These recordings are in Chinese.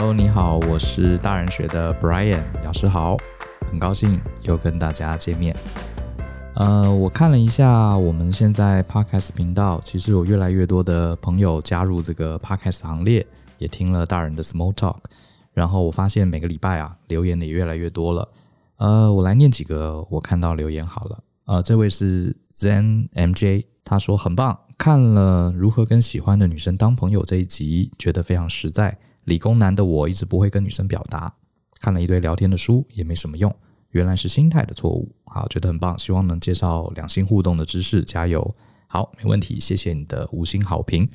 Hello，你好，我是大人学的 Brian 老师好，很高兴又跟大家见面。呃，我看了一下我们现在 Podcast 频道，其实有越来越多的朋友加入这个 Podcast 行列，也听了大人的 Small Talk，然后我发现每个礼拜啊留言的也越来越多了。呃，我来念几个我看到留言好了。呃，这位是 Zen MJ，他说很棒，看了如何跟喜欢的女生当朋友这一集，觉得非常实在。理工男的我一直不会跟女生表达，看了一堆聊天的书也没什么用，原来是心态的错误。好，觉得很棒，希望能介绍两性互动的知识，加油。好，没问题，谢谢你的五星好评。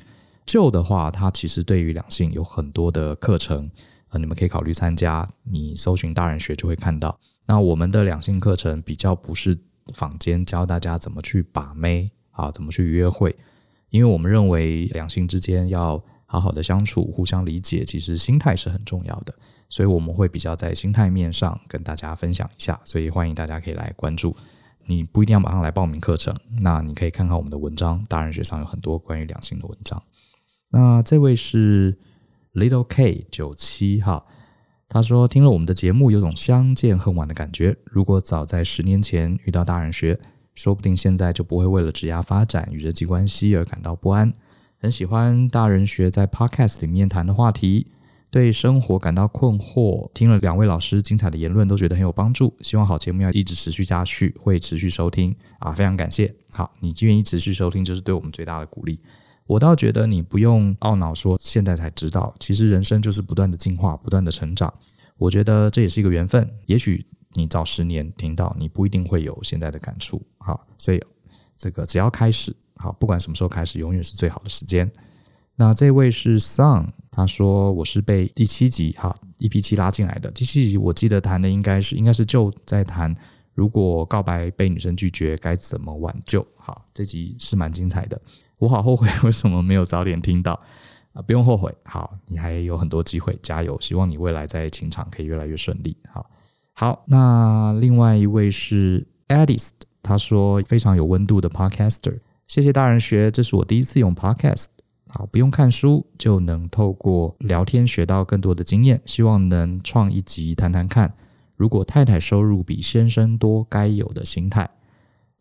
旧的话，它其实对于两性有很多的课程，呃，你们可以考虑参加。你搜寻大人学就会看到。那我们的两性课程比较不是。坊间教大家怎么去把妹啊，怎么去约会，因为我们认为两性之间要好好的相处，互相理解，其实心态是很重要的，所以我们会比较在心态面上跟大家分享一下，所以欢迎大家可以来关注。你不一定要马上来报名课程，那你可以看看我们的文章，大人学上有很多关于两性的文章。那这位是 Little K 九七哈。他说：“听了我们的节目，有种相见恨晚的感觉。如果早在十年前遇到大人学，说不定现在就不会为了职业发展与人际关系而感到不安。很喜欢大人学在 Podcast 里面谈的话题，对生活感到困惑。听了两位老师精彩的言论，都觉得很有帮助。希望好节目要一直持续下去，会持续收听啊，非常感谢。好，你愿意持续收听，就是对我们最大的鼓励。”我倒觉得你不用懊恼，说现在才知道，其实人生就是不断的进化，不断的成长。我觉得这也是一个缘分。也许你早十年听到，你不一定会有现在的感触。好，所以这个只要开始，好，不管什么时候开始，永远是最好的时间。那这位是 Sun，他说我是被第七集哈 EP 七拉进来的。第七集我记得谈的应该是应该是就在谈，如果告白被女生拒绝该怎么挽救。好，这集是蛮精彩的。我好后悔，为什么没有早点听到啊？不用后悔，好，你还有很多机会，加油！希望你未来在情场可以越来越顺利。好，好，那另外一位是 Addis，他说非常有温度的 Podcaster，谢谢大人学，这是我第一次用 Podcast，好，不用看书就能透过聊天学到更多的经验，希望能创一集谈谈看，如果太太收入比先生多，该有的心态。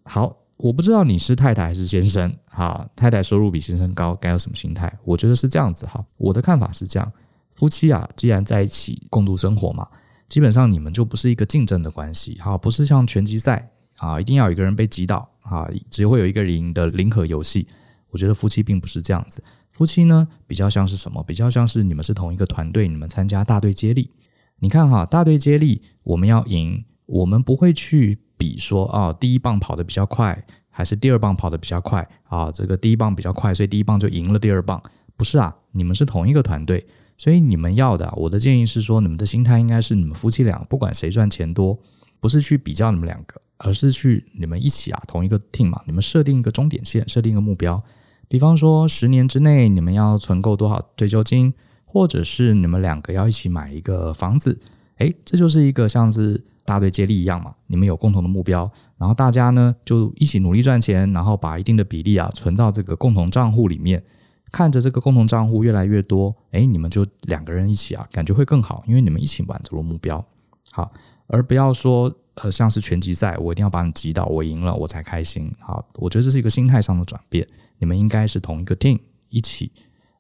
好。我不知道你是太太还是先生，哈，太太收入比先生高，该有什么心态？我觉得是这样子哈，我的看法是这样：夫妻啊，既然在一起共度生活嘛，基本上你们就不是一个竞争的关系，哈，不是像拳击赛啊，一定要有一个人被击倒啊，只会有一个人赢的零和游戏。我觉得夫妻并不是这样子，夫妻呢比较像是什么？比较像是你们是同一个团队，你们参加大队接力。你看哈，大队接力，我们要赢，我们不会去。比说啊，第一棒跑得比较快，还是第二棒跑得比较快啊？这个第一棒比较快，所以第一棒就赢了第二棒。不是啊，你们是同一个团队，所以你们要的，我的建议是说，你们的心态应该是你们夫妻俩不管谁赚钱多，不是去比较你们两个，而是去你们一起啊，同一个 team 嘛，你们设定一个终点线，设定一个目标。比方说，十年之内你们要存够多少退休金，或者是你们两个要一起买一个房子，诶，这就是一个像是。大队接力一样嘛，你们有共同的目标，然后大家呢就一起努力赚钱，然后把一定的比例啊存到这个共同账户里面，看着这个共同账户越来越多，诶，你们就两个人一起啊，感觉会更好，因为你们一起满足了目标，好，而不要说呃像是拳击赛，我一定要把你击倒，我赢了我才开心，好，我觉得这是一个心态上的转变，你们应该是同一个 team 一起，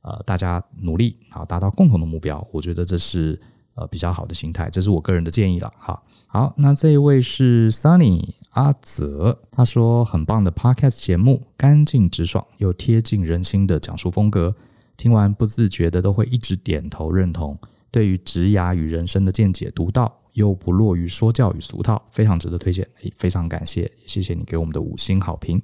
呃，大家努力好达到共同的目标，我觉得这是呃比较好的心态，这是我个人的建议了，哈。好，那这一位是 Sunny 阿泽，他说很棒的 Podcast 节目，干净直爽又贴近人心的讲述风格，听完不自觉的都会一直点头认同。对于职涯与人生的见解独到，又不落于说教与俗套，非常值得推荐。非常感谢，谢谢你给我们的五星好评。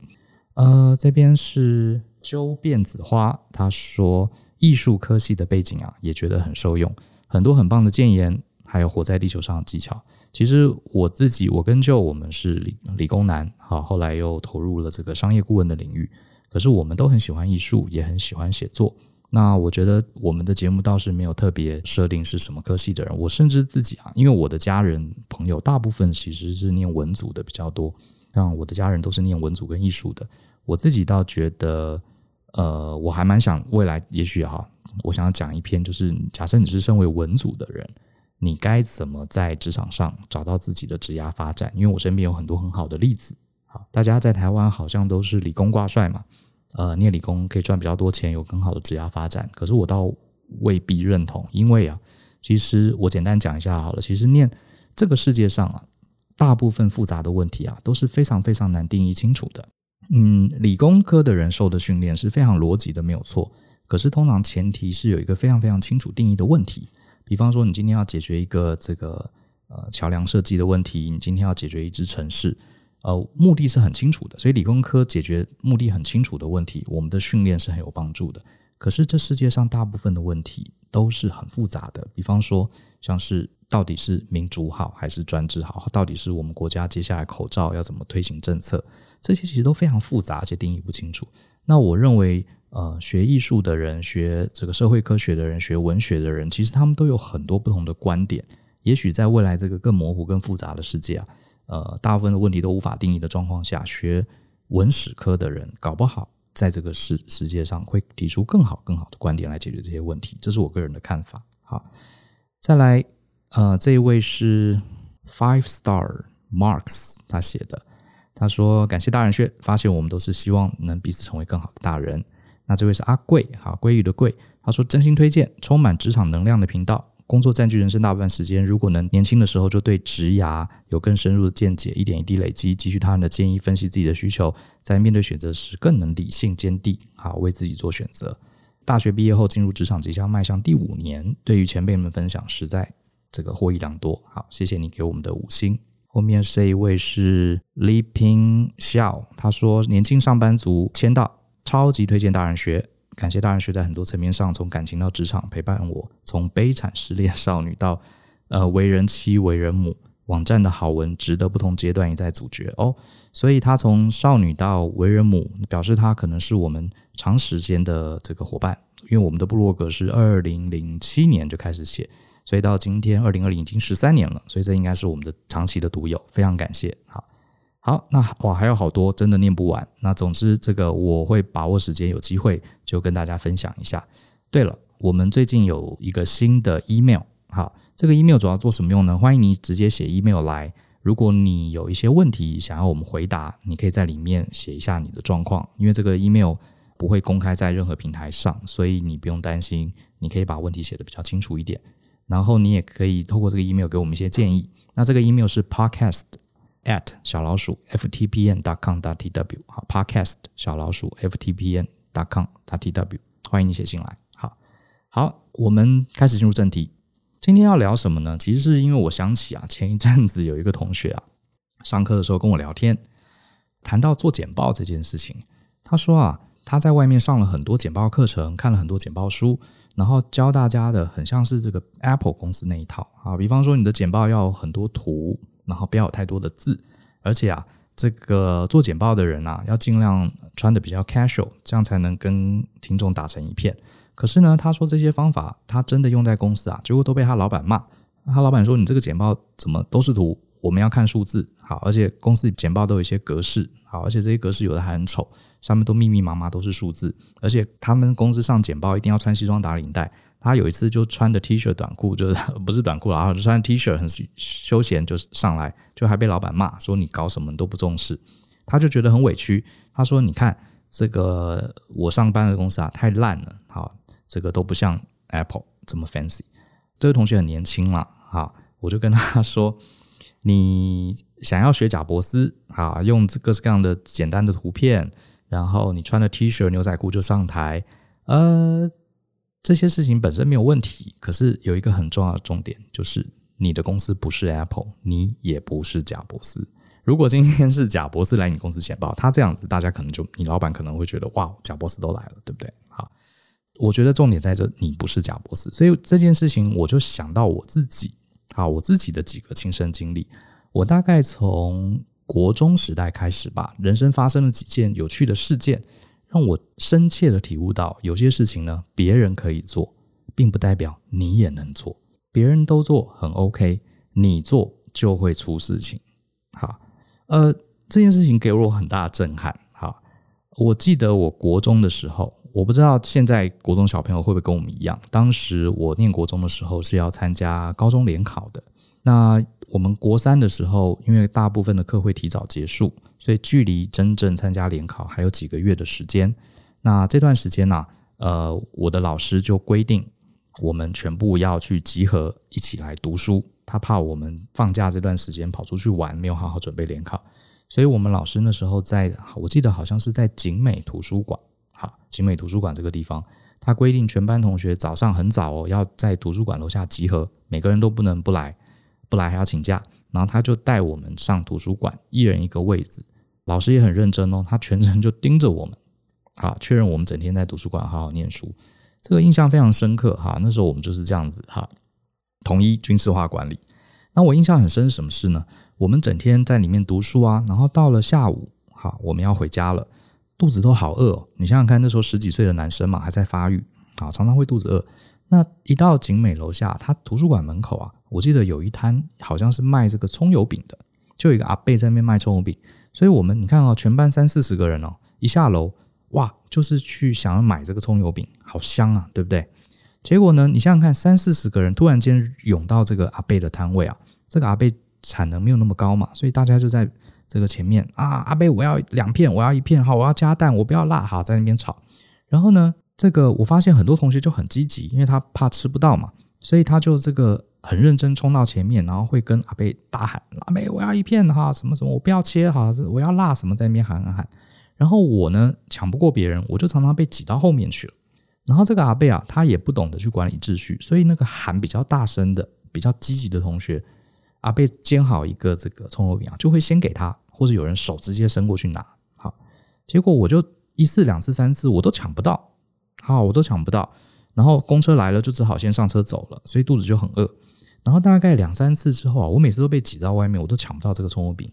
呃，这边是周辫子花，他说艺术科系的背景啊，也觉得很受用，很多很棒的建言，还有活在地球上的技巧。其实我自己，我跟舅我们是理理工男，好，后来又投入了这个商业顾问的领域。可是我们都很喜欢艺术，也很喜欢写作。那我觉得我们的节目倒是没有特别设定是什么科系的人。我甚至自己啊，因为我的家人朋友大部分其实是念文组的比较多，像我的家人都是念文组跟艺术的。我自己倒觉得，呃，我还蛮想未来也许哈，我想要讲一篇，就是假设你是身为文组的人，你该怎么在职场上找到自己的职涯发展？因为我身边有很多很好的例子。好，大家在台湾好像都是理工挂帅嘛，呃，念理工可以赚比较多钱，有更好的职业发展。可是我倒未必认同，因为啊，其实我简单讲一下好了。其实念这个世界上啊，大部分复杂的问题啊，都是非常非常难定义清楚的。嗯，理工科的人受的训练是非常逻辑的，没有错。可是通常前提是有一个非常非常清楚定义的问题。比方说，你今天要解决一个这个呃桥梁设计的问题，你今天要解决一支城市。呃，目的是很清楚的，所以理工科解决目的很清楚的问题，我们的训练是很有帮助的。可是这世界上大部分的问题都是很复杂的，比方说像是到底是民主好还是专制好，到底是我们国家接下来口罩要怎么推行政策，这些其实都非常复杂，且定义不清楚。那我认为，呃，学艺术的人、学这个社会科学的人、学文学的人，其实他们都有很多不同的观点。也许在未来这个更模糊、更复杂的世界啊。呃，大部分的问题都无法定义的状况下，学文史科的人搞不好在这个世世界上会提出更好、更好的观点来解决这些问题，这是我个人的看法。好，再来，呃，这一位是 Five Star Marks 他写的，他说感谢大人学，发现我们都是希望能彼此成为更好的大人。那这位是阿贵，好，鲑鱼的贵，他说真心推荐充满职场能量的频道。工作占据人生大半时间，如果能年轻的时候就对职涯有更深入的见解，一点一滴累积，汲取他人的建议，分析自己的需求，在面对选择时更能理性坚定，好为自己做选择。大学毕业后进入职场即将迈向第五年，对于前辈们分享，实在这个获益良多。好，谢谢你给我们的五星。后面这一位是 Leaping Xiao，他说年轻上班族签到，超级推荐大人学。感谢大人学在很多层面上，从感情到职场陪伴我，从悲惨失恋少女到呃为人妻、为人母。网站的好文值得不同阶段一再咀嚼哦。所以他从少女到为人母，表示他可能是我们长时间的这个伙伴，因为我们的部落格是二零零七年就开始写，所以到今天二零二零已经十三年了，所以这应该是我们的长期的独友，非常感谢。好。好，那哇还有好多，真的念不完。那总之，这个我会把握时间，有机会就跟大家分享一下。对了，我们最近有一个新的 email，好，这个 email 主要做什么用呢？欢迎你直接写 email 来。如果你有一些问题想要我们回答，你可以在里面写一下你的状况，因为这个 email 不会公开在任何平台上，所以你不用担心。你可以把问题写得比较清楚一点，然后你也可以透过这个 email 给我们一些建议。那这个 email 是 podcast。At 小老鼠 FTPN.com.TT.W 好，podcast 小老鼠 FTPN.com.TT.W 欢迎你写进来。好，好，我们开始进入正题。今天要聊什么呢？其实是因为我想起啊，前一阵子有一个同学啊，上课的时候跟我聊天，谈到做简报这件事情。他说啊，他在外面上了很多简报课程，看了很多简报书，然后教大家的很像是这个 Apple 公司那一套啊，比方说你的简报要很多图。然后不要有太多的字，而且啊，这个做简报的人啊，要尽量穿得比较 casual，这样才能跟听众打成一片。可是呢，他说这些方法他真的用在公司啊，结果都被他老板骂。他老板说：“你这个简报怎么都是图？我们要看数字。”好，而且公司简报都有一些格式，好，而且这些格式有的还很丑，上面都密密麻麻都是数字，而且他们公司上简报一定要穿西装打领带。他有一次就穿的 T 恤短裤，就是 不是短裤，然后就穿 T 恤很休闲，就上来，就还被老板骂说你搞什么都不重视，他就觉得很委屈。他说：“你看这个我上班的公司啊，太烂了，好，这个都不像 Apple 这么 fancy。”这位同学很年轻啦，好，我就跟他说：“你想要学贾伯斯啊，用各式各样的简单的图片，然后你穿的 T 恤牛仔裤就上台，呃。”这些事情本身没有问题，可是有一个很重要的重点，就是你的公司不是 Apple，你也不是贾博士。如果今天是贾博士来你公司简报，他这样子，大家可能就你老板可能会觉得哇，贾博士都来了，对不对？好，我觉得重点在这，你不是贾博士，所以这件事情我就想到我自己，好，我自己的几个亲身经历，我大概从国中时代开始吧，人生发生了几件有趣的事件。让我深切的体悟到，有些事情呢，别人可以做，并不代表你也能做。别人都做很 OK，你做就会出事情。好，呃，这件事情给我很大的震撼。好，我记得我国中的时候，我不知道现在国中小朋友会不会跟我们一样，当时我念国中的时候是要参加高中联考的。那我们国三的时候，因为大部分的课会提早结束，所以距离真正参加联考还有几个月的时间。那这段时间呢、呃，我的老师就规定我们全部要去集合一起来读书。他怕我们放假这段时间跑出去玩，没有好好准备联考，所以我们老师那时候在，我记得好像是在景美图书馆，好，景美图书馆这个地方，他规定全班同学早上很早哦，要在图书馆楼下集合，每个人都不能不来，不来还要请假。然后他就带我们上图书馆，一人一个位子，老师也很认真哦，他全程就盯着我们，啊，确认我们整天在图书馆好好念书，这个印象非常深刻哈。那时候我们就是这样子哈。统一军事化管理。那我印象很深是什么事呢？我们整天在里面读书啊，然后到了下午，好，我们要回家了，肚子都好饿。你想想看，那时候十几岁的男生嘛，还在发育，啊，常常会肚子饿。那一到景美楼下，他图书馆门口啊，我记得有一摊好像是卖这个葱油饼的，就有一个阿伯在那边卖葱油饼。所以我们你看啊，全班三四十个人哦，一下楼，哇，就是去想要买这个葱油饼，好香啊，对不对？结果呢？你想想看，三四十个人突然间涌到这个阿贝的摊位啊，这个阿贝产能没有那么高嘛，所以大家就在这个前面啊，阿贝我要两片，我要一片，好，我要加蛋，我不要辣，好，在那边吵。然后呢，这个我发现很多同学就很积极，因为他怕吃不到嘛，所以他就这个很认真冲到前面，然后会跟阿贝大喊：“阿伯我要一片哈，什么什么，我不要切哈，我要辣什么，在那边喊喊喊。”然后我呢抢不过别人，我就常常被挤到后面去了。然后这个阿贝啊，他也不懂得去管理秩序，所以那个喊比较大声的、比较积极的同学，阿贝煎好一个这个葱油饼啊，就会先给他，或者有人手直接伸过去拿。好，结果我就一次、两次、三次，我都抢不到，好，我都抢不到。然后公车来了，就只好先上车走了，所以肚子就很饿。然后大概两三次之后啊，我每次都被挤到外面，我都抢不到这个葱油饼。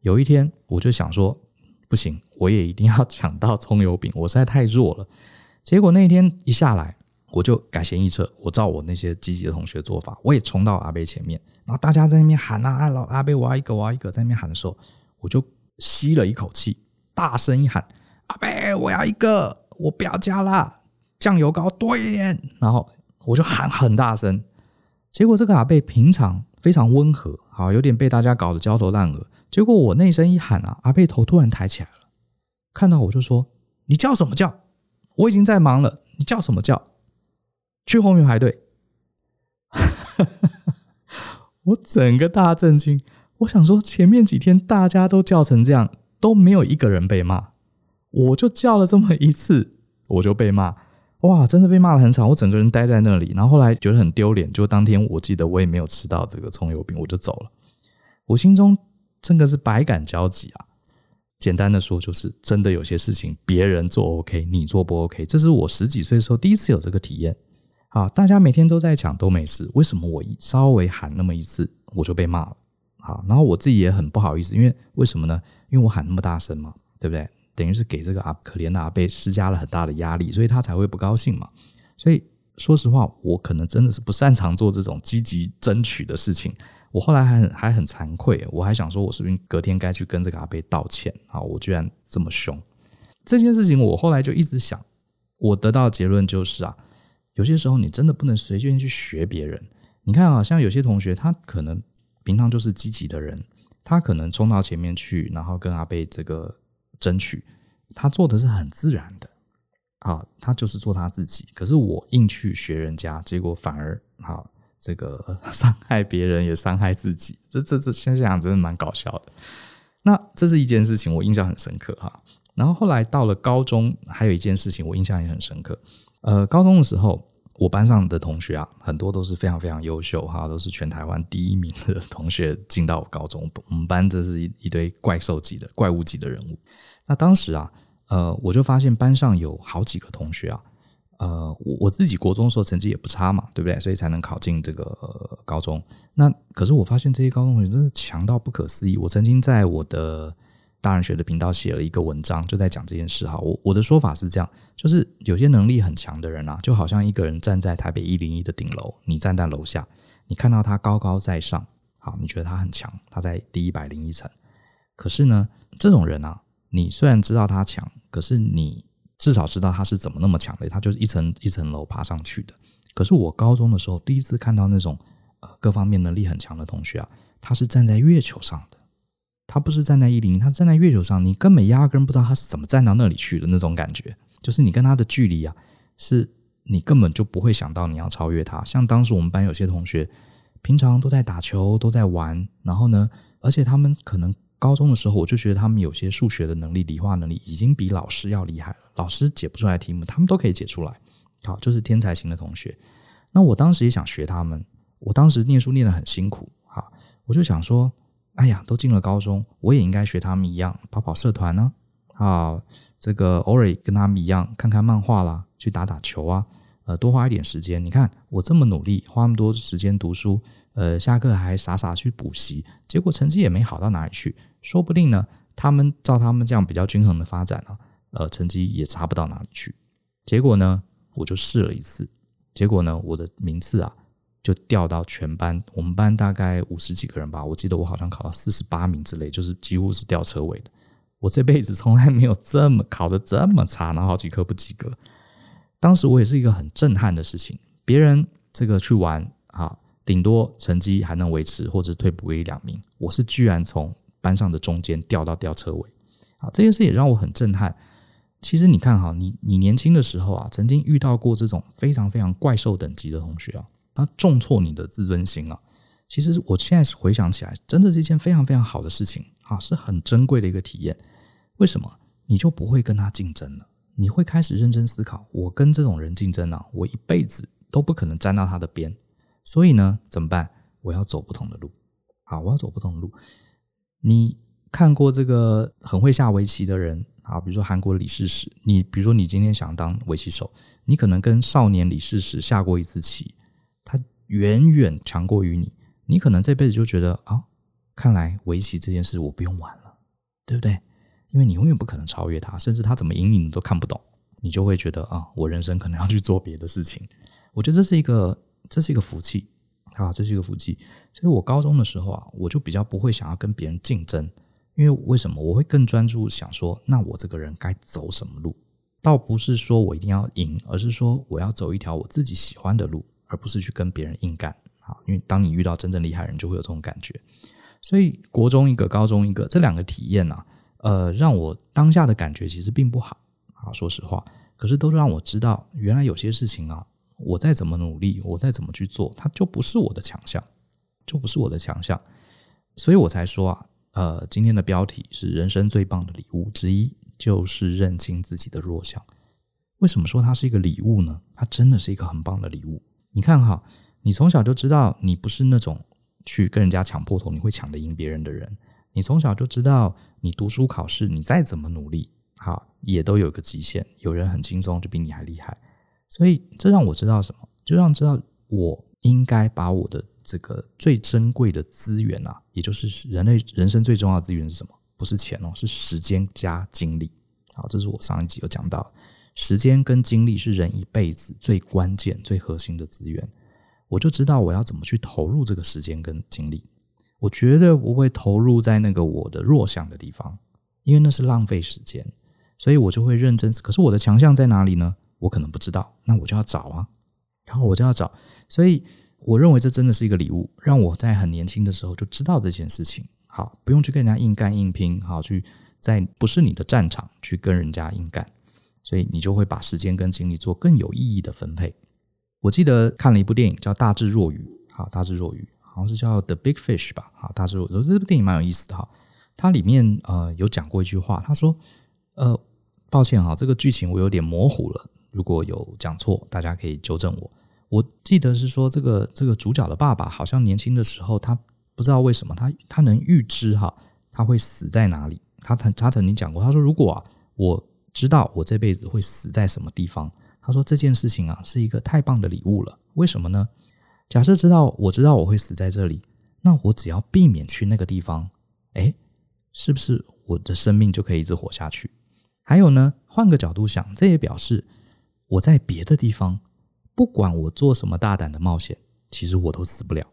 有一天，我就想说，不行，我也一定要抢到葱油饼，我实在太弱了。结果那一天一下来，我就改弦易辙，我照我那些积极的同学做法，我也冲到阿伯前面，然后大家在那边喊啊，老阿伯我要一个，我要一个，在那边喊的时候，我就吸了一口气，大声一喊，阿伯我要一个，我不要加啦，酱油膏多一点，然后我就喊很大声，结果这个阿伯平常非常温和，好，有点被大家搞得焦头烂额，结果我那声一喊啊，阿伯头突然抬起来了，看到我就说，你叫什么叫？我已经在忙了，你叫什么叫？去后面排队。我整个大震惊，我想说前面几天大家都叫成这样，都没有一个人被骂，我就叫了这么一次，我就被骂，哇，真的被骂得很惨，我整个人待在那里，然后后来觉得很丢脸，就当天我记得我也没有吃到这个葱油饼，我就走了，我心中真的是百感交集啊。简单的说，就是真的有些事情别人做 OK，你做不 OK。这是我十几岁的时候第一次有这个体验。好，大家每天都在抢都没事，为什么我一稍微喊那么一次我就被骂了？好，然后我自己也很不好意思，因为为什么呢？因为我喊那么大声嘛，对不对？等于是给这个阿可怜的阿贝施加了很大的压力，所以他才会不高兴嘛。所以说实话，我可能真的是不擅长做这种积极争取的事情。我后来还很还很惭愧，我还想说，我是不是隔天该去跟这个阿贝道歉啊？我居然这么凶，这件事情我后来就一直想，我得到的结论就是啊，有些时候你真的不能随便去学别人。你看啊，像有些同学他可能平常就是积极的人，他可能冲到前面去，然后跟阿贝这个争取，他做的是很自然的，啊，他就是做他自己。可是我硬去学人家，结果反而好。这个 伤害别人也伤害自己，这这这想想真的蛮搞笑的。那这是一件事情，我印象很深刻哈。然后后来到了高中，还有一件事情我印象也很深刻。呃，高中的时候，我班上的同学啊，很多都是非常非常优秀哈，都是全台湾第一名的同学进到高中。我们班这是一一堆怪兽级的怪物级的人物。那当时啊，呃，我就发现班上有好几个同学啊。呃，我自己国中的时候成绩也不差嘛，对不对？所以才能考进这个、高中。那可是我发现这些高中同学真是强到不可思议。我曾经在我的大人学的频道写了一个文章，就在讲这件事哈。我我的说法是这样，就是有些能力很强的人啊，就好像一个人站在台北一零一的顶楼，你站在楼下，你看到他高高在上，好，你觉得他很强，他在第一百零一层。可是呢，这种人啊，你虽然知道他强，可是你。至少知道他是怎么那么强的，他就是一层一层楼爬上去的。可是我高中的时候第一次看到那种呃各方面能力很强的同学啊，他是站在月球上的，他不是站在一零，他站在月球上，你根本压根不知道他是怎么站到那里去的那种感觉，就是你跟他的距离啊，是你根本就不会想到你要超越他。像当时我们班有些同学，平常都在打球，都在玩，然后呢，而且他们可能高中的时候，我就觉得他们有些数学的能力、理化能力已经比老师要厉害了，老师解不出来题目，他们都可以解出来。好，就是天才型的同学。那我当时也想学他们。我当时念书念得很辛苦，哈，我就想说，哎呀，都进了高中，我也应该学他们一样，跑跑社团呢，啊，这个偶尔跟他们一样，看看漫画啦，去打打球啊，呃，多花一点时间。你看我这么努力，花那么多时间读书，呃，下课还傻傻去补习，结果成绩也没好到哪里去。说不定呢，他们照他们这样比较均衡的发展啊，呃，成绩也差不到哪里去。结果呢？我就试了一次，结果呢，我的名次啊就掉到全班，我们班大概五十几个人吧，我记得我好像考到四十八名之类，就是几乎是吊车尾的。我这辈子从来没有这么考的这么差，然后好几科不及格。当时我也是一个很震撼的事情，别人这个去玩啊，顶多成绩还能维持，或者退步一两名，我是居然从班上的中间掉到吊车尾，啊，这件事也让我很震撼。其实你看哈，你你年轻的时候啊，曾经遇到过这种非常非常怪兽等级的同学啊，他重挫你的自尊心啊。其实我现在回想起来，真的是一件非常非常好的事情啊，是很珍贵的一个体验。为什么？你就不会跟他竞争了？你会开始认真思考，我跟这种人竞争啊，我一辈子都不可能沾到他的边。所以呢，怎么办？我要走不同的路。好，我要走不同的路。你看过这个很会下围棋的人？啊，比如说韩国李世石，你比如说你今天想当围棋手，你可能跟少年李世石下过一次棋，远远强过于你，你可能这辈子就觉得啊，看来围棋这件事我不用玩了，对不对？因为你永远不可能超越他，甚至他怎么赢你你都看不懂，你就会觉得啊，我人生可能要去做别的事情。我觉得这是一个，这是一个福气啊，这是一个福气。所以我高中的时候啊，我就比较不会想要跟别人竞争。因为为什么我会更专注想说，那我这个人该走什么路？倒不是说我一定要赢，而是说我要走一条我自己喜欢的路，而不是去跟别人硬干。啊，因为当你遇到真正厉害人，就会有这种感觉。所以国中一个，高中一个，这两个体验啊，呃，让我当下的感觉其实并不好。啊，说实话，可是都让我知道，原来有些事情啊，我再怎么努力，我再怎么去做，它就不是我的强项，就不是我的强项。所以我才说啊。呃，今天的标题是人生最棒的礼物之一，就是认清自己的弱项。为什么说它是一个礼物呢？它真的是一个很棒的礼物。你看哈，你从小就知道你不是那种去跟人家抢破头，你会抢得赢别人的人。你从小就知道，你读书考试，你再怎么努力，哈，也都有个极限。有人很轻松，就比你还厉害。所以这让我知道什么？就让知道我应该把我的。这个最珍贵的资源啊，也就是人类人生最重要的资源是什么？不是钱哦，是时间加精力。好，这是我上一集有讲到，时间跟精力是人一辈子最关键、最核心的资源。我就知道我要怎么去投入这个时间跟精力。我绝对不会投入在那个我的弱项的地方，因为那是浪费时间。所以我就会认真。可是我的强项在哪里呢？我可能不知道，那我就要找啊，然后我就要找。所以。我认为这真的是一个礼物，让我在很年轻的时候就知道这件事情。好，不用去跟人家硬干硬拼，好，去在不是你的战场去跟人家硬干，所以你就会把时间跟精力做更有意义的分配。我记得看了一部电影叫《大智若愚》，好，《大智若愚》好像是叫《The Big Fish》吧，好，《大智若愚》这部电影蛮有意思的哈。它里面呃有讲过一句话，他说：“呃，抱歉哈，这个剧情我有点模糊了，如果有讲错，大家可以纠正我。”我记得是说，这个这个主角的爸爸好像年轻的时候，他不知道为什么他他能预知哈，他会死在哪里。他曾他曾经讲过，他说如果啊，我知道我这辈子会死在什么地方，他说这件事情啊是一个太棒的礼物了。为什么呢？假设知道我知道我会死在这里，那我只要避免去那个地方，诶，是不是我的生命就可以一直活下去？还有呢，换个角度想，这也表示我在别的地方。不管我做什么大胆的冒险，其实我都死不了。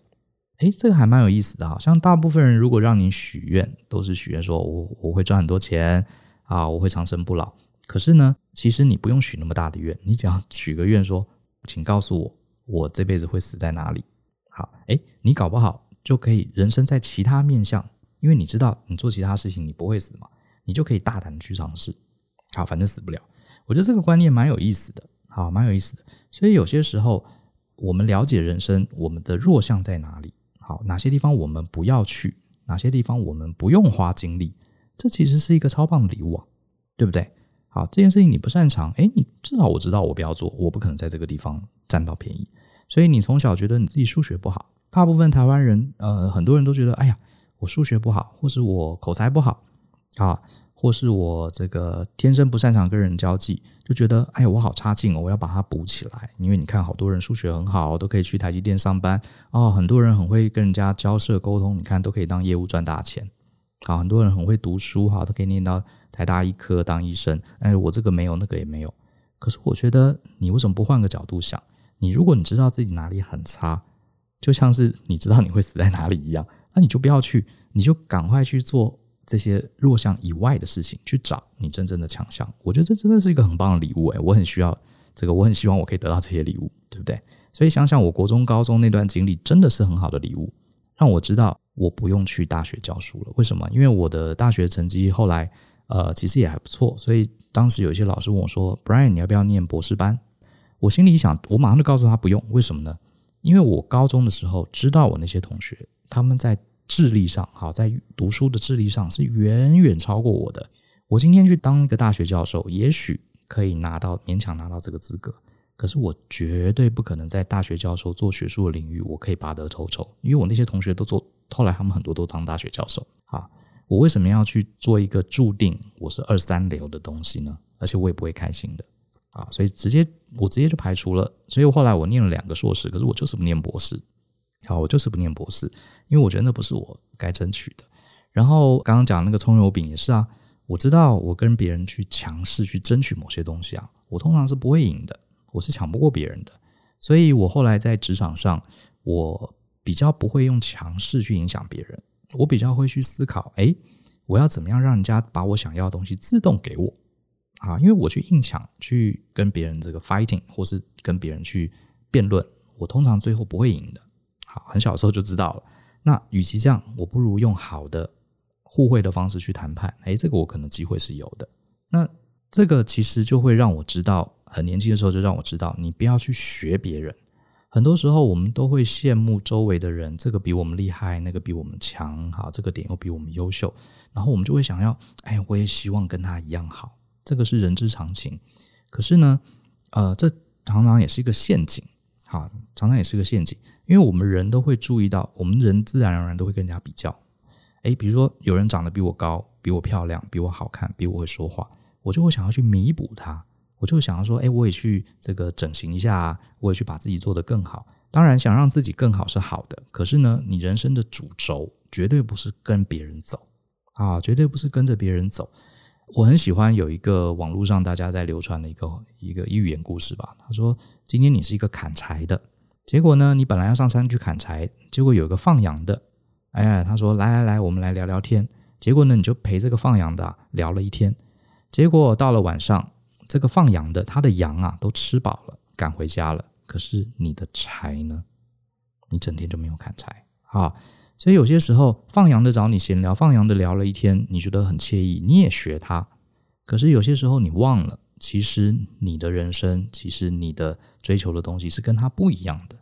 诶，这个还蛮有意思的。啊像大部分人如果让你许愿，都是许愿说我我会赚很多钱啊，我会长生不老。可是呢，其实你不用许那么大的愿，你只要许个愿说，请告诉我，我这辈子会死在哪里。好，诶，你搞不好就可以人生在其他面向，因为你知道你做其他事情你不会死嘛，你就可以大胆的去尝试。好，反正死不了。我觉得这个观念蛮有意思的，好，蛮有意思的。所以有些时候我们了解人生，我们的弱项在哪里？好，哪些地方我们不要去？哪些地方我们不用花精力？这其实是一个超棒的礼物啊，对不对？好，这件事情你不擅长，诶，你至少我知道我不要做，我不可能在这个地方占到便宜。所以你从小觉得你自己数学不好，大部分台湾人，呃，很多人都觉得，哎呀，我数学不好，或是我口才不好，啊，或是我这个天生不擅长跟人交际，就觉得，哎呀，我好差劲哦，我要把它补起来。因为你看，好多人数学很好，都可以去台积电上班，哦，很多人很会跟人家交涉沟通，你看都可以当业务赚大钱。好，很多人很会读书，哈，都可以念到台大医科当医生。哎，我这个没有，那个也没有。可是我觉得，你为什么不换个角度想？你如果你知道自己哪里很差，就像是你知道你会死在哪里一样，那你就不要去，你就赶快去做这些弱项以外的事情，去找你真正的强项。我觉得这真的是一个很棒的礼物，诶，我很需要这个，我很希望我可以得到这些礼物，对不对？所以想想我国中、高中那段经历，真的是很好的礼物，让我知道我不用去大学教书了。为什么？因为我的大学成绩后来呃其实也还不错，所以当时有一些老师问我说：“Brian，你要不要念博士班？”我心里想，我马上就告诉他不用。为什么呢？因为我高中的时候知道我那些同学，他们在智力上，好，在读书的智力上是远远超过我的。我今天去当一个大学教授，也许可以拿到勉强拿到这个资格，可是我绝对不可能在大学教授做学术的领域，我可以拔得头筹。因为我那些同学都做，后来他们很多都当大学教授啊。我为什么要去做一个注定我是二三流的东西呢？而且我也不会开心的。啊，所以直接我直接就排除了，所以我后来我念了两个硕士，可是我就是不念博士。好，我就是不念博士，因为我觉得那不是我该争取的。然后刚刚讲那个葱油饼也是啊，我知道我跟别人去强势去争取某些东西啊，我通常是不会赢的，我是抢不过别人的。所以我后来在职场上，我比较不会用强势去影响别人，我比较会去思考，诶，我要怎么样让人家把我想要的东西自动给我。啊，因为我去硬抢，去跟别人这个 fighting，或是跟别人去辩论，我通常最后不会赢的。好，很小时候就知道了。那与其这样，我不如用好的互惠的方式去谈判。诶，这个我可能机会是有的。那这个其实就会让我知道，很年轻的时候就让我知道，你不要去学别人。很多时候我们都会羡慕周围的人，这个比我们厉害，那个比我们强，好，这个点又比我们优秀，然后我们就会想要，哎，我也希望跟他一样好。这个是人之常情，可是呢，呃，这常常也是一个陷阱，好，常常也是一个陷阱，因为我们人都会注意到，我们人自然而然都会跟人家比较，诶，比如说有人长得比我高，比我漂亮，比我好看，比我会说话，我就会想要去弥补他，我就想要说，诶，我也去这个整形一下啊，我也去把自己做得更好。当然，想让自己更好是好的，可是呢，你人生的主轴绝对不是跟别人走啊，绝对不是跟着别人走。我很喜欢有一个网络上大家在流传的一个一个寓言故事吧。他说：“今天你是一个砍柴的，结果呢，你本来要上山去砍柴，结果有一个放羊的，哎，他说来来来，我们来聊聊天。结果呢，你就陪这个放羊的聊了一天。结果到了晚上，这个放羊的他的羊啊都吃饱了，赶回家了。可是你的柴呢？你整天就没有砍柴啊。”所以有些时候，放羊的找你闲聊，放羊的聊了一天，你觉得很惬意，你也学他。可是有些时候你忘了，其实你的人生，其实你的追求的东西是跟他不一样的。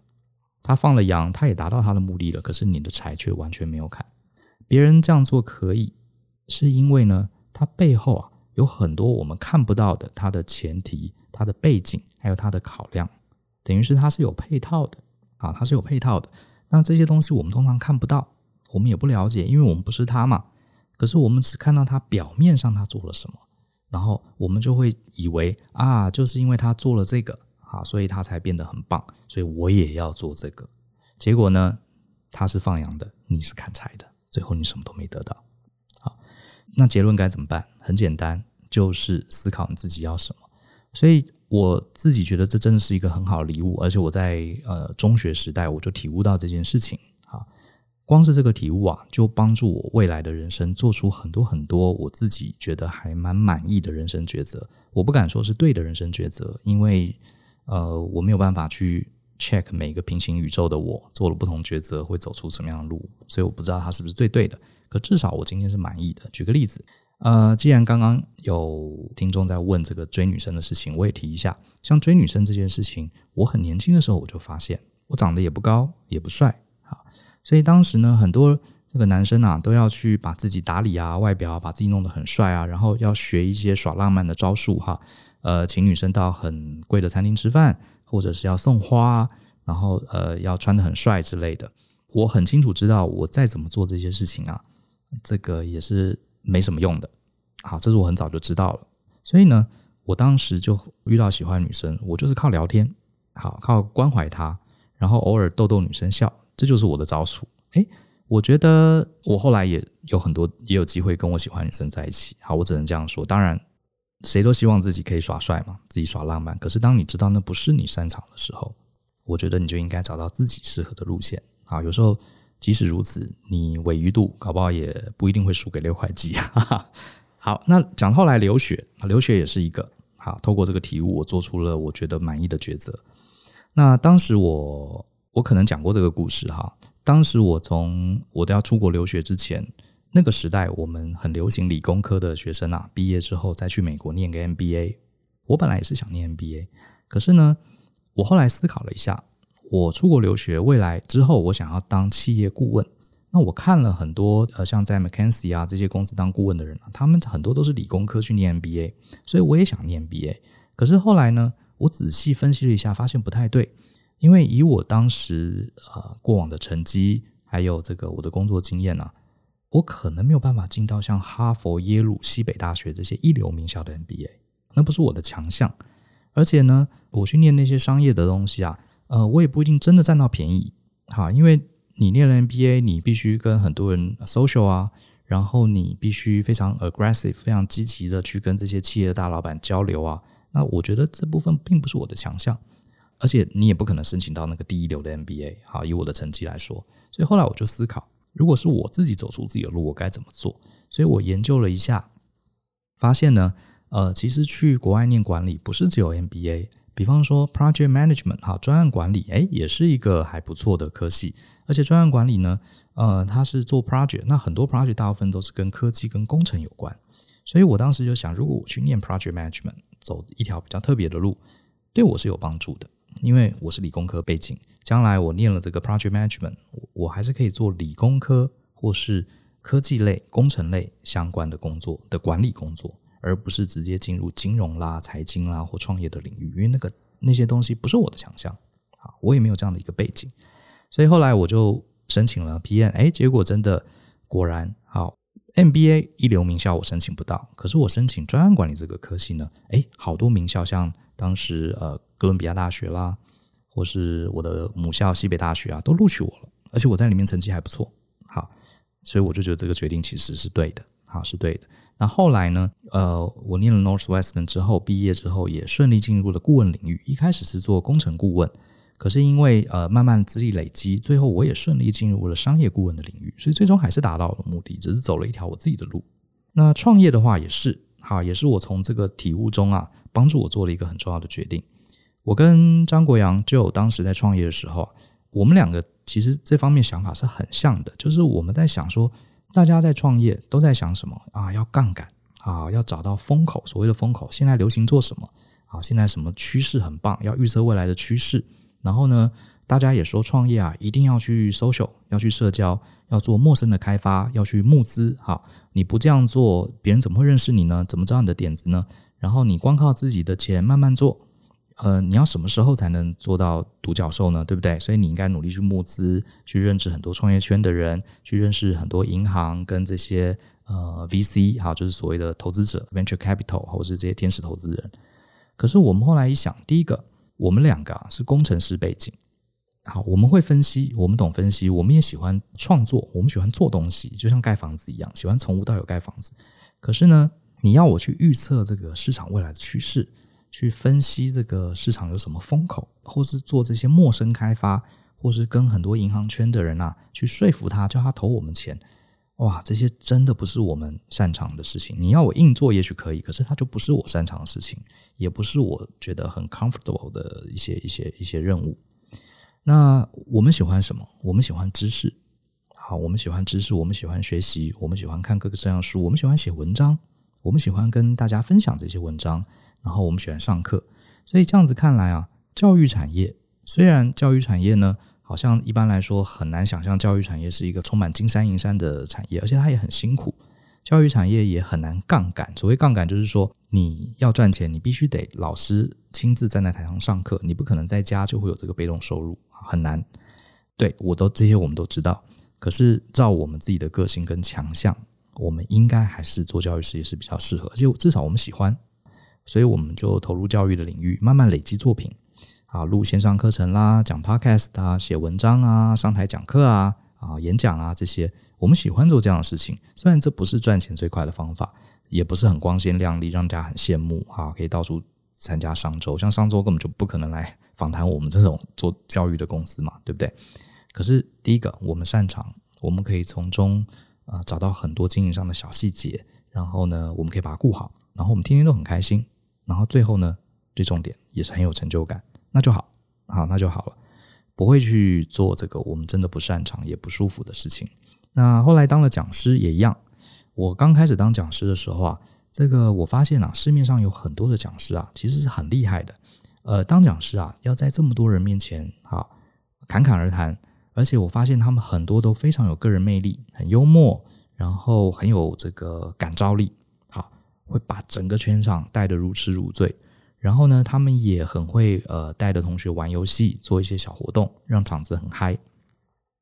他放了羊，他也达到他的目的了，可是你的柴却完全没有砍。别人这样做可以，是因为呢，他背后啊有很多我们看不到的，他的前提、他的背景，还有他的考量，等于是它是有配套的啊，它是有配套的。那这些东西我们通常看不到，我们也不了解，因为我们不是他嘛。可是我们只看到他表面上他做了什么，然后我们就会以为啊，就是因为他做了这个啊，所以他才变得很棒，所以我也要做这个。结果呢，他是放羊的，你是砍柴的，最后你什么都没得到。那结论该怎么办？很简单，就是思考你自己要什么。所以。我自己觉得这真的是一个很好的礼物，而且我在呃中学时代我就体悟到这件事情。啊，光是这个体悟啊，就帮助我未来的人生做出很多很多我自己觉得还蛮满意的人生抉择。我不敢说是对的人生抉择，因为呃，我没有办法去 check 每个平行宇宙的我做了不同抉择会走出什么样的路，所以我不知道它是不是最对的。可至少我今天是满意的。举个例子，呃，既然刚刚有听众在问这个追女生的事情，我也提一下。像追女生这件事情，我很年轻的时候我就发现，我长得也不高，也不帅，好，所以当时呢，很多这个男生啊，都要去把自己打理啊，外表啊，把自己弄得很帅啊，然后要学一些耍浪漫的招数哈，呃，请女生到很贵的餐厅吃饭，或者是要送花，然后呃，要穿得很帅之类的。我很清楚知道，我再怎么做这些事情啊。这个也是没什么用的，好，这是我很早就知道了。所以呢，我当时就遇到喜欢女生，我就是靠聊天，好，靠关怀她，然后偶尔逗逗女生笑，这就是我的招数。诶，我觉得我后来也有很多也有机会跟我喜欢女生在一起。好，我只能这样说。当然，谁都希望自己可以耍帅嘛，自己耍浪漫。可是当你知道那不是你擅长的时候，我觉得你就应该找到自己适合的路线。啊，有时候。即使如此，你鮪鱼度搞不好也不一定会输给六块鸡。好，那讲后来留学，留学也是一个好。透过这个体悟，我做出了我觉得满意的抉择。那当时我我可能讲过这个故事哈。当时我从我都要出国留学之前，那个时代我们很流行理工科的学生啊，毕业之后再去美国念个 MBA。我本来也是想念 MBA，可是呢，我后来思考了一下。我出国留学，未来之后我想要当企业顾问。那我看了很多呃，像在 McKinsey 啊这些公司当顾问的人啊，他们很多都是理工科去念 MBA，所以我也想念 MBA。可是后来呢，我仔细分析了一下，发现不太对，因为以我当时呃过往的成绩，还有这个我的工作经验啊，我可能没有办法进到像哈佛、耶鲁、西北大学这些一流名校的 MBA，那不是我的强项。而且呢，我去念那些商业的东西啊。呃，我也不一定真的占到便宜，哈，因为你念了 MBA，你必须跟很多人 social 啊，然后你必须非常 aggressive、非常积极的去跟这些企业的大老板交流啊。那我觉得这部分并不是我的强项，而且你也不可能申请到那个第一流的 MBA，哈，以我的成绩来说。所以后来我就思考，如果是我自己走出自己的路，我该怎么做？所以我研究了一下，发现呢，呃，其实去国外念管理不是只有 MBA。比方说，project management 哈，专案管理，诶，也是一个还不错的科系。而且专案管理呢，呃，它是做 project，那很多 project 大部分都是跟科技、跟工程有关。所以我当时就想，如果我去念 project management，走一条比较特别的路，对我是有帮助的，因为我是理工科背景，将来我念了这个 project management，我还是可以做理工科或是科技类、工程类相关的工作的管理工作。而不是直接进入金融啦、财经啦或创业的领域，因为那个那些东西不是我的强项啊，我也没有这样的一个背景，所以后来我就申请了 PM，哎，结果真的果然好，MBA 一流名校我申请不到，可是我申请专案管理这个科系呢，哎，好多名校像当时呃哥伦比亚大学啦，或是我的母校西北大学啊，都录取我了，而且我在里面成绩还不错，好，所以我就觉得这个决定其实是对的，好，是对的。那后来呢？呃，我念了 Northwestern 之后，毕业之后也顺利进入了顾问领域。一开始是做工程顾问，可是因为呃慢慢资历累积，最后我也顺利进入了商业顾问的领域。所以最终还是达到了目的，只是走了一条我自己的路。那创业的话也是，好，也是我从这个体悟中啊，帮助我做了一个很重要的决定。我跟张国阳就当时在创业的时候，我们两个其实这方面想法是很像的，就是我们在想说。大家在创业都在想什么啊？要杠杆啊，要找到风口。所谓的风口，现在流行做什么？啊，现在什么趋势很棒？要预测未来的趋势。然后呢，大家也说创业啊，一定要去 social，要去社交，要做陌生的开发，要去募资。好，你不这样做，别人怎么会认识你呢？怎么知道你的点子呢？然后你光靠自己的钱慢慢做。呃，你要什么时候才能做到独角兽呢？对不对？所以你应该努力去募资，去认识很多创业圈的人，去认识很多银行跟这些呃 VC，好，就是所谓的投资者 （venture capital） 或者是这些天使投资人。可是我们后来一想，第一个，我们两个是工程师背景，好，我们会分析，我们懂分析，我们也喜欢创作，我们喜欢做东西，就像盖房子一样，喜欢从无到有盖房子。可是呢，你要我去预测这个市场未来的趋势。去分析这个市场有什么风口，或是做这些陌生开发，或是跟很多银行圈的人啊去说服他，叫他投我们钱。哇，这些真的不是我们擅长的事情。你要我硬做，也许可以，可是它就不是我擅长的事情，也不是我觉得很 comfortable 的一些一些一些任务。那我们喜欢什么？我们喜欢知识。好，我们喜欢知识，我们喜欢学习，我们喜欢看各个各样书，我们喜欢写文章，我们喜欢跟大家分享这些文章，然后我们喜欢上课。所以这样子看来啊，教育产业虽然教育产业呢，好像一般来说很难想象，教育产业是一个充满金山银山的产业，而且它也很辛苦。教育产业也很难杠杆。所谓杠杆，就是说你要赚钱，你必须得老师亲自站在台上上课，你不可能在家就会有这个被动收入，很难。对，我都这些我们都知道。可是照我们自己的个性跟强项，我们应该还是做教育事业是比较适合，就至少我们喜欢，所以我们就投入教育的领域，慢慢累积作品。啊，录线上课程啦，讲 podcast 啊，写文章啊，上台讲课啊，啊，演讲啊，这些我们喜欢做这样的事情。虽然这不是赚钱最快的方法，也不是很光鲜亮丽，让大家很羡慕哈，可以到处参加商周，像商周根本就不可能来访谈我们这种做教育的公司嘛，对不对？可是第一个，我们擅长，我们可以从中啊、找到很多经营上的小细节，然后呢，我们可以把它顾好，然后我们天天都很开心，然后最后呢，最重点也是很有成就感。那就好，好，那就好了，不会去做这个我们真的不擅长也不舒服的事情。那后来当了讲师也一样，我刚开始当讲师的时候啊，这个我发现啊，市面上有很多的讲师啊，其实是很厉害的。呃，当讲师啊，要在这么多人面前啊侃侃而谈，而且我发现他们很多都非常有个人魅力，很幽默，然后很有这个感召力，好，会把整个圈场带得如痴如醉。然后呢，他们也很会呃带着同学玩游戏，做一些小活动，让场子很嗨。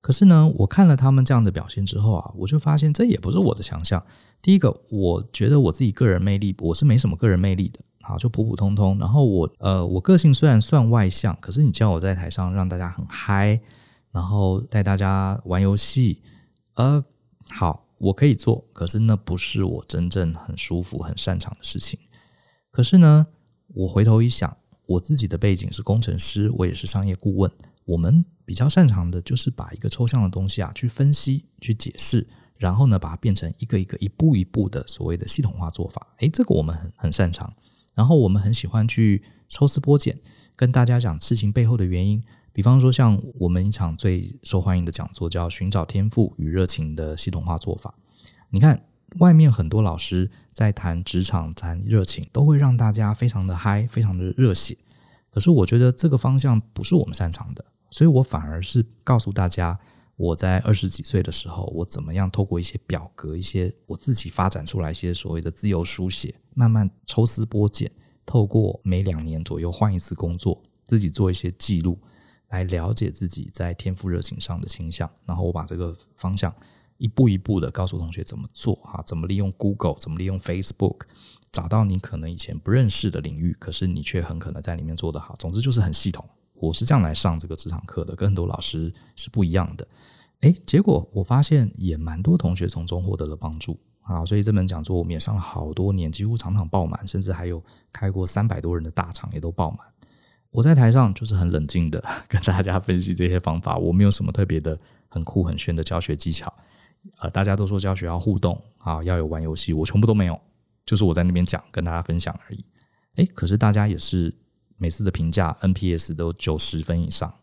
可是呢，我看了他们这样的表现之后啊，我就发现这也不是我的强项。第一个，我觉得我自己个人魅力我是没什么个人魅力的，好，就普普通通。然后我呃，我个性虽然算外向，可是你叫我在台上让大家很嗨，然后带大家玩游戏，呃，好，我可以做，可是那不是我真正很舒服、很擅长的事情。可是呢，我回头一想，我自己的背景是工程师，我也是商业顾问。我们比较擅长的就是把一个抽象的东西啊，去分析、去解释，然后呢，把它变成一个一个、一步一步的所谓的系统化做法。诶，这个我们很很擅长。然后我们很喜欢去抽丝剥茧，跟大家讲事情背后的原因。比方说，像我们一场最受欢迎的讲座，叫《寻找天赋与热情的系统化做法》。你看。外面很多老师在谈职场、谈热情，都会让大家非常的嗨，非常的热血。可是我觉得这个方向不是我们擅长的，所以我反而是告诉大家，我在二十几岁的时候，我怎么样透过一些表格、一些我自己发展出来一些所谓的自由书写，慢慢抽丝剥茧，透过每两年左右换一次工作，自己做一些记录，来了解自己在天赋热情上的倾向，然后我把这个方向。一步一步的告诉同学怎么做啊，怎么利用 Google，怎么利用 Facebook，找到你可能以前不认识的领域，可是你却很可能在里面做得好。总之就是很系统。我是这样来上这个职场课的，跟很多老师是不一样的。诶，结果我发现也蛮多同学从中获得了帮助啊，所以这门讲座我们也上了好多年，几乎场场爆满，甚至还有开过三百多人的大场也都爆满。我在台上就是很冷静的 跟大家分析这些方法，我没有什么特别的很酷很炫的教学技巧。呃，大家都说教学要互动啊，要有玩游戏，我全部都没有，就是我在那边讲，跟大家分享而已。诶，可是大家也是每次的评价 NPS 都九十分以上，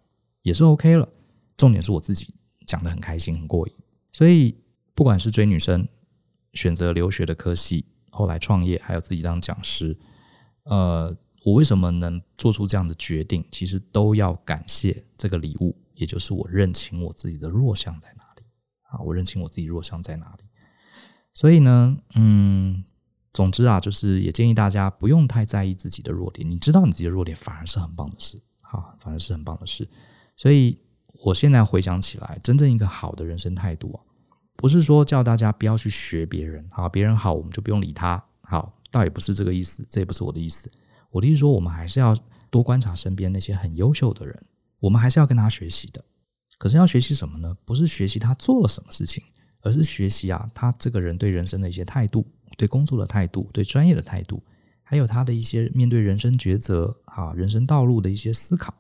也是 OK 了。重点是我自己讲得很开心，很过瘾。所以不管是追女生、选择留学的科系、后来创业，还有自己当讲师，呃，我为什么能做出这样的决定？其实都要感谢这个礼物，也就是我认清我自己的弱项在哪里。啊，我认清我自己弱项在哪里，所以呢，嗯，总之啊，就是也建议大家不用太在意自己的弱点，你知道你自己的弱点反而是很棒的事，啊，反而是很棒的事。所以我现在回想起来，真正一个好的人生态度啊，不是说叫大家不要去学别人，啊，别人好我们就不用理他，好，倒也不是这个意思，这也不是我的意思。我的意思说，我们还是要多观察身边那些很优秀的人，我们还是要跟他学习的。可是要学习什么呢？不是学习他做了什么事情，而是学习啊，他这个人对人生的一些态度，对工作的态度，对专业的态度，还有他的一些面对人生抉择啊、人生道路的一些思考。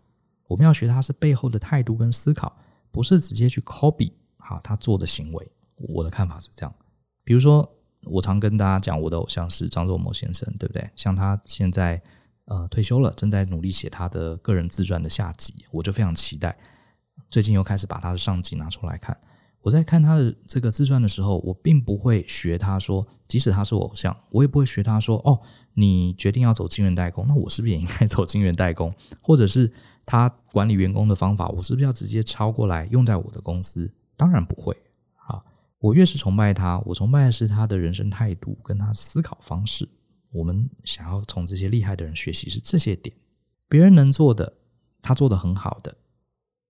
我们要学他是背后的态度跟思考，不是直接去 copy 好他做的行为。我的看法是这样。比如说，我常跟大家讲，我的偶像是张忠谋先生，对不对？像他现在呃退休了，正在努力写他的个人自传的下集，我就非常期待。最近又开始把他的上集拿出来看。我在看他的这个自传的时候，我并不会学他说，即使他是我偶像，我也不会学他说，哦，你决定要走金源代工，那我是不是也应该 走金源代工？或者是他管理员工的方法，我是不是要直接抄过来用在我的公司？当然不会。啊，我越是崇拜他，我崇拜的是他的人生态度跟他思考方式。我们想要从这些厉害的人学习是这些点，别人能做的，他做得很好的，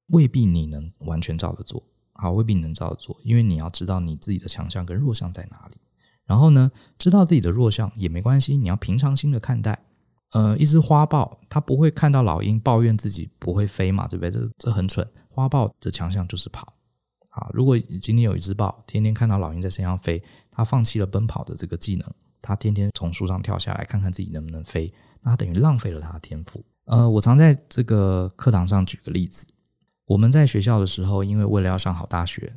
未必你能完全照着做。好，未必能照着做，因为你要知道你自己的强项跟弱项在哪里。然后呢，知道自己的弱项也没关系，你要平常心的看待。呃，一只花豹它不会看到老鹰抱怨自己不会飞嘛，对不对？这这很蠢。花豹的强项就是跑。啊，如果今天有一只豹天天看到老鹰在身上飞，它放弃了奔跑的这个技能，他天天从树上跳下来看看自己能不能飞，那他等于浪费了他的天赋。呃，我常在这个课堂上举个例子。我们在学校的时候，因为为了要上好大学，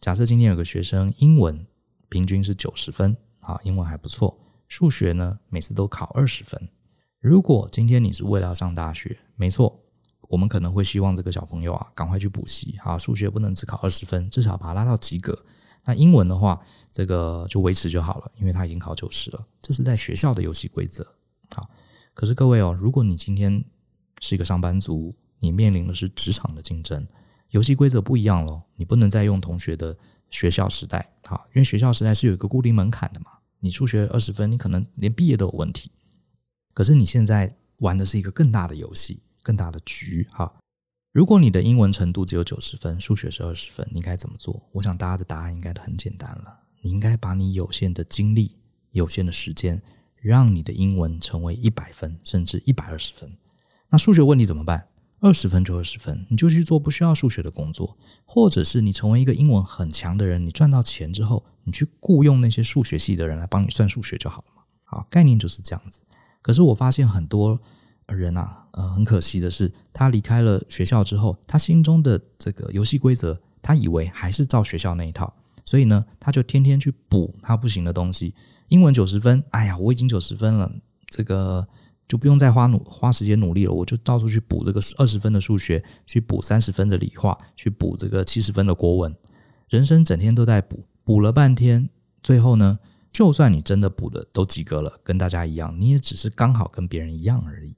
假设今天有个学生英文平均是九十分，啊，英文还不错，数学呢每次都考二十分。如果今天你是为了要上大学，没错，我们可能会希望这个小朋友啊赶快去补习，啊，数学不能只考二十分，至少把他拉到及格。那英文的话，这个就维持就好了，因为他已经考九十了，这是在学校的游戏规则。好，可是各位哦，如果你今天是一个上班族，你面临的是职场的竞争，游戏规则不一样喽。你不能再用同学的学校时代，好，因为学校时代是有一个固定门槛的嘛。你数学二十分，你可能连毕业都有问题。可是你现在玩的是一个更大的游戏，更大的局，哈。如果你的英文程度只有九十分，数学是二十分，你该怎么做？我想大家的答案应该都很简单了。你应该把你有限的精力、有限的时间，让你的英文成为一百分，甚至一百二十分。那数学问题怎么办？二十分就二十分，你就去做不需要数学的工作，或者是你成为一个英文很强的人，你赚到钱之后，你去雇佣那些数学系的人来帮你算数学就好了嘛。好，概念就是这样子。可是我发现很多人啊，呃，很可惜的是，他离开了学校之后，他心中的这个游戏规则，他以为还是照学校那一套，所以呢，他就天天去补他不行的东西。英文九十分，哎呀，我已经九十分了，这个。就不用再花努花时间努力了，我就到处去补这个二十分的数学，去补三十分的理化，去补这个七十分的国文。人生整天都在补，补了半天，最后呢，就算你真的补的都及格了，跟大家一样，你也只是刚好跟别人一样而已。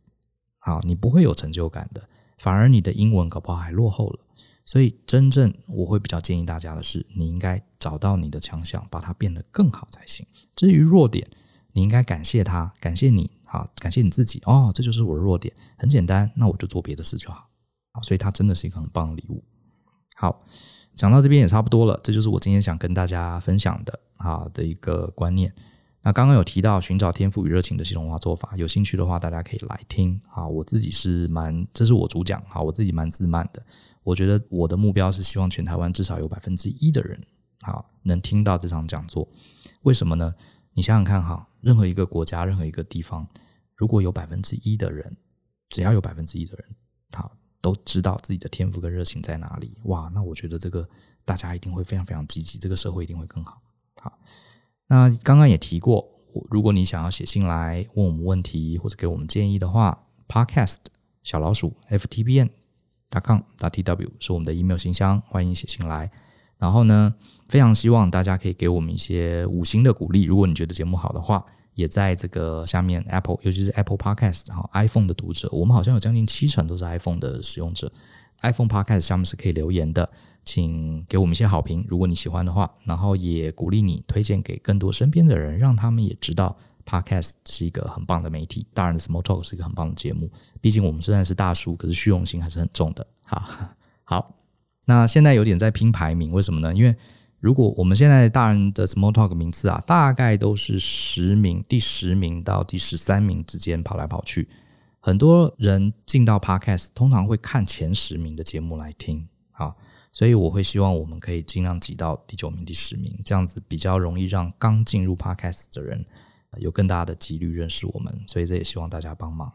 好，你不会有成就感的，反而你的英文搞不好还落后了。所以，真正我会比较建议大家的是，你应该找到你的强项，把它变得更好才行。至于弱点，你应该感谢他，感谢你。好，感谢你自己哦，这就是我的弱点，很简单，那我就做别的事就好。好，所以它真的是一个很棒的礼物。好，讲到这边也差不多了，这就是我今天想跟大家分享的啊的一个观念。那刚刚有提到寻找天赋与热情的系统化做法，有兴趣的话大家可以来听。好，我自己是蛮，这是我主讲，好，我自己蛮自满的。我觉得我的目标是希望全台湾至少有百分之一的人，好，能听到这场讲座。为什么呢？你想想看哈，任何一个国家，任何一个地方，如果有百分之一的人，只要有百分之一的人，他都知道自己的天赋跟热情在哪里，哇，那我觉得这个大家一定会非常非常积极，这个社会一定会更好。好，那刚刚也提过，如果你想要写信来问我们问题或者给我们建议的话，podcast 小老鼠 ftbn 打 com 打 tw 是我们的 email 信箱，欢迎写信来。然后呢，非常希望大家可以给我们一些五星的鼓励。如果你觉得节目好的话，也在这个下面 Apple，尤其是 Apple Podcast 哈，iPhone 的读者，我们好像有将近七成都是 iPhone 的使用者。iPhone Podcast 下面是可以留言的，请给我们一些好评，如果你喜欢的话。然后也鼓励你推荐给更多身边的人，让他们也知道 Podcast 是一个很棒的媒体。当然，Small Talk 是一个很棒的节目。毕竟我们虽然是大叔，可是虚荣心还是很重的。哈，好。那现在有点在拼排名，为什么呢？因为如果我们现在大人的 Small Talk 名次啊，大概都是十名，第十名到第十三名之间跑来跑去。很多人进到 Podcast，通常会看前十名的节目来听，啊，所以我会希望我们可以尽量挤到第九名、第十名，这样子比较容易让刚进入 Podcast 的人有更大的几率认识我们。所以这也希望大家帮忙。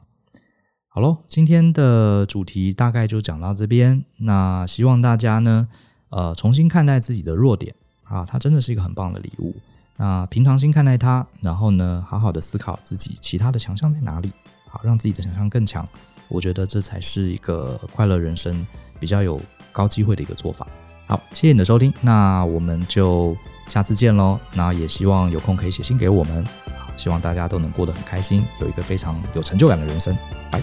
好喽，今天的主题大概就讲到这边。那希望大家呢，呃，重新看待自己的弱点啊，它真的是一个很棒的礼物。那平常心看待它，然后呢，好好的思考自己其他的强项在哪里，让自己的想象更强。我觉得这才是一个快乐人生比较有高机会的一个做法。好，谢谢你的收听，那我们就下次见喽。那也希望有空可以写信给我们。希望大家都能过得很开心，有一个非常有成就感的人生。拜。